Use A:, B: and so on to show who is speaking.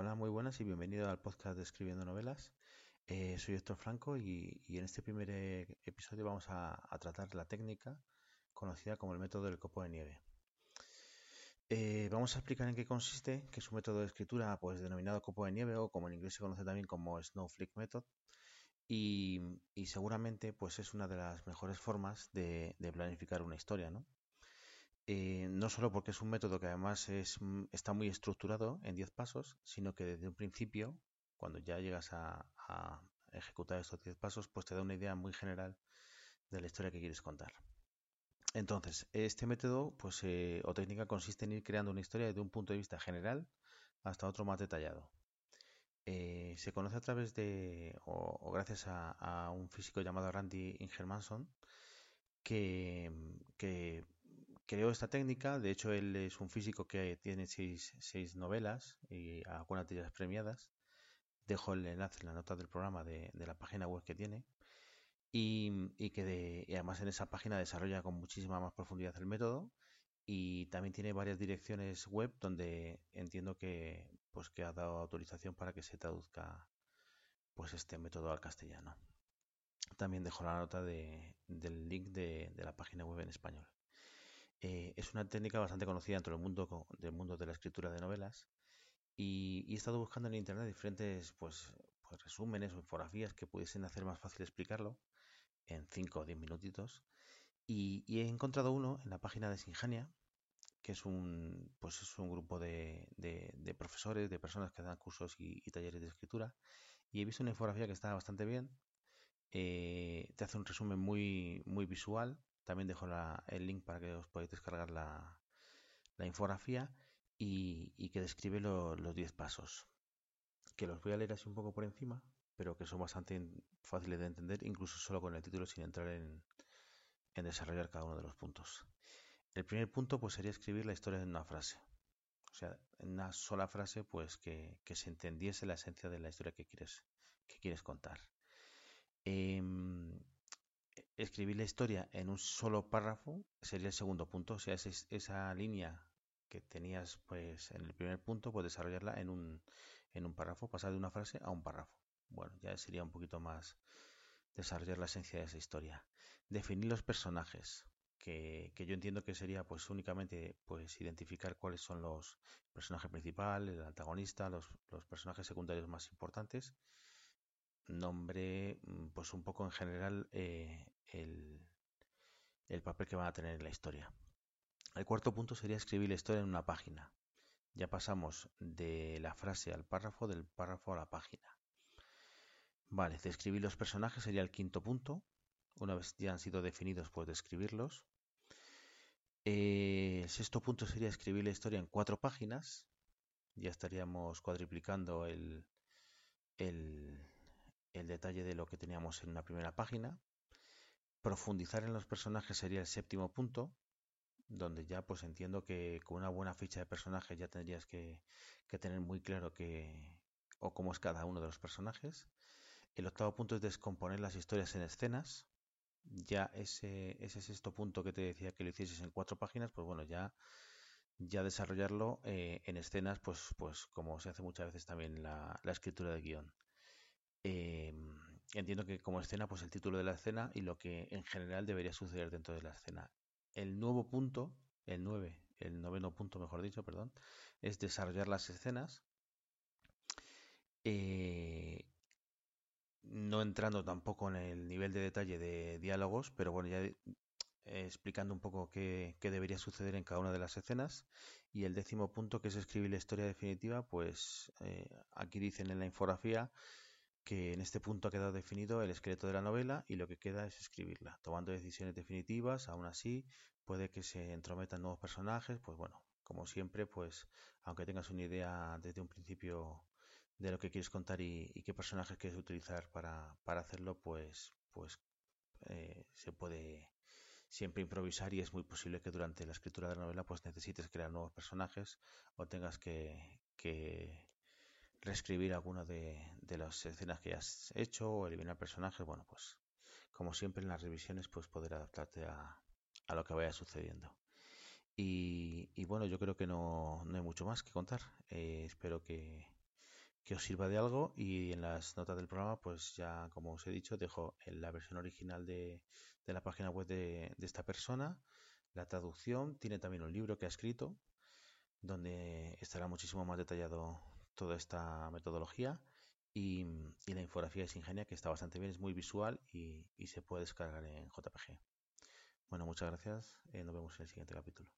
A: Hola, muy buenas y bienvenido al podcast de Escribiendo Novelas. Eh, soy Héctor Franco y, en este primer eh, episodio vamos a, tratar la técnica conocida como el método del copo de nieve. Eh, vamos a explicar en qué consiste, que es un método de escritura pues denominado copo de nieve o como en inglés se conoce también como Snowflake Method y, seguramente pues es una de las mejores formas de, de planificar una historia, ¿no? Eh, no solo porque es un método que además es, mm, está muy estructurado en 10 pasos, sino que desde un principio, cuando ya llegas a, ejecutar estos 10 pasos, pues te da una idea muy general de la historia que quieres contar. Entonces, este método pues, eh, o técnica consiste en ir creando una historia desde un punto de vista general hasta otro más detallado. Eh, se conoce a través de, o, gracias a, un físico llamado Randy Ingermanson, que, que creó esta técnica. De hecho, él es un físico que tiene seis, novelas y algunas de ellas premiadas. Dejo el enlace en la nota del programa de, la página web que tiene. Y, que además en esa página desarrolla con muchísima más profundidad el método y también tiene varias direcciones web donde entiendo que pues que ha dado autorización para que se traduzca pues este método al castellano. También dejo la nota del link de la página web en español. Eh, es una técnica bastante conocida dentro del mundo, del mundo de la escritura de novelas y, he estado buscando en internet diferentes pues, pues, resúmenes o infografías que pudiesen hacer más fácil explicarlo en 5 o 10 minutitos y, he encontrado uno en la página de Sinjania que es un, pues es un grupo de, profesores, de personas que dan cursos y, talleres de escritura y he visto una infografía que está bastante bien eh, te hace un resumen muy, muy visual también dejo el link para que os podáis descargar la, infografía y, que describe los 10 pasos. Que los voy a leer así un poco por encima, pero que son bastante fáciles de entender, incluso solo con el título sin entrar en, desarrollar cada uno de los puntos. El primer punto pues sería escribir la historia en una frase. O sea, en una sola frase, pues que, se entendiese la esencia de la historia que quieres, que quieres contar. Em, escribir la historia en un solo párrafo sería el segundo punto. O sea, es, esa línea que tenías pues en el primer punto, pues desarrollarla en un, en un párrafo, pasar de una frase a un párrafo. Bueno, ya sería un poquito más desarrollar la esencia de esa historia. Definir los personajes, que, yo entiendo que sería pues únicamente pues identificar cuáles son los personajes principales, el antagonista, los, los personajes secundarios más importantes nombre, mm, pues un poco en general eh, el, el papel que van a tener en la historia. El cuarto punto sería escribir la historia en una página. Ya pasamos de la frase al párrafo, del párrafo a la página. Vale, describir los personajes sería el quinto punto. Una vez ya han sido definidos, pues describirlos. Eh, el sexto punto sería escribir la historia en cuatro páginas. Ya estaríamos cuadriplicando el, el, el detalle de lo que teníamos en una primera página. Profundizar en los personajes sería el séptimo punto, donde ya pues entiendo que con una buena ficha de personajes ya tendrías que, tener muy claro que o cómo es cada uno de los personajes. El octavo punto es descomponer las historias en escenas. Ya ese, ese sexto punto que te decía que lo hicieses en cuatro páginas, pues bueno, ya, ya desarrollarlo eh, en escenas, pues, pues como se hace muchas veces también la, la escritura de guion. Em, entiendo que como escena, pues el título de la escena y lo que en general debería suceder dentro de la escena. El nuevo punto, el 9, el noveno punto, mejor dicho, perdón, es desarrollar las escenas. Eh, no entrando tampoco en el nivel de detalle de diálogos, pero bueno, ya explicando un poco qué, debería suceder en cada una de las escenas. Y el décimo punto, que es escribir la historia definitiva, pues eh, aquí dicen en la infografía que en este punto ha quedado definido el esqueleto de la novela y lo que queda es escribirla, tomando decisiones definitivas, aún así puede que se entrometan nuevos personajes, pues bueno, como siempre, pues aunque tengas una idea desde un principio de lo que quieres contar y, qué personajes quieres utilizar para, hacerlo, pues, pues eh, se puede siempre improvisar y es muy posible que durante la escritura de la novela pues necesites crear nuevos personajes o tengas que reescribir alguna de, las escenas que has hecho o eliminar personajes, bueno, pues como siempre en las revisiones, pues poder adaptarte a, lo que vaya sucediendo. Y, bueno, yo creo que no, hay mucho más que contar. Eh, espero que, os sirva de algo y en las notas del programa, pues ya como os he dicho, dejo la versión original de, la página web de, esta persona, la traducción, tiene también un libro que ha escrito donde estará muchísimo más detallado toda esta metodología y, la infografía es ingenia que está bastante bien, es muy visual y, se puede descargar en JPG. Bueno, muchas gracias, eh, nos vemos en el siguiente capítulo.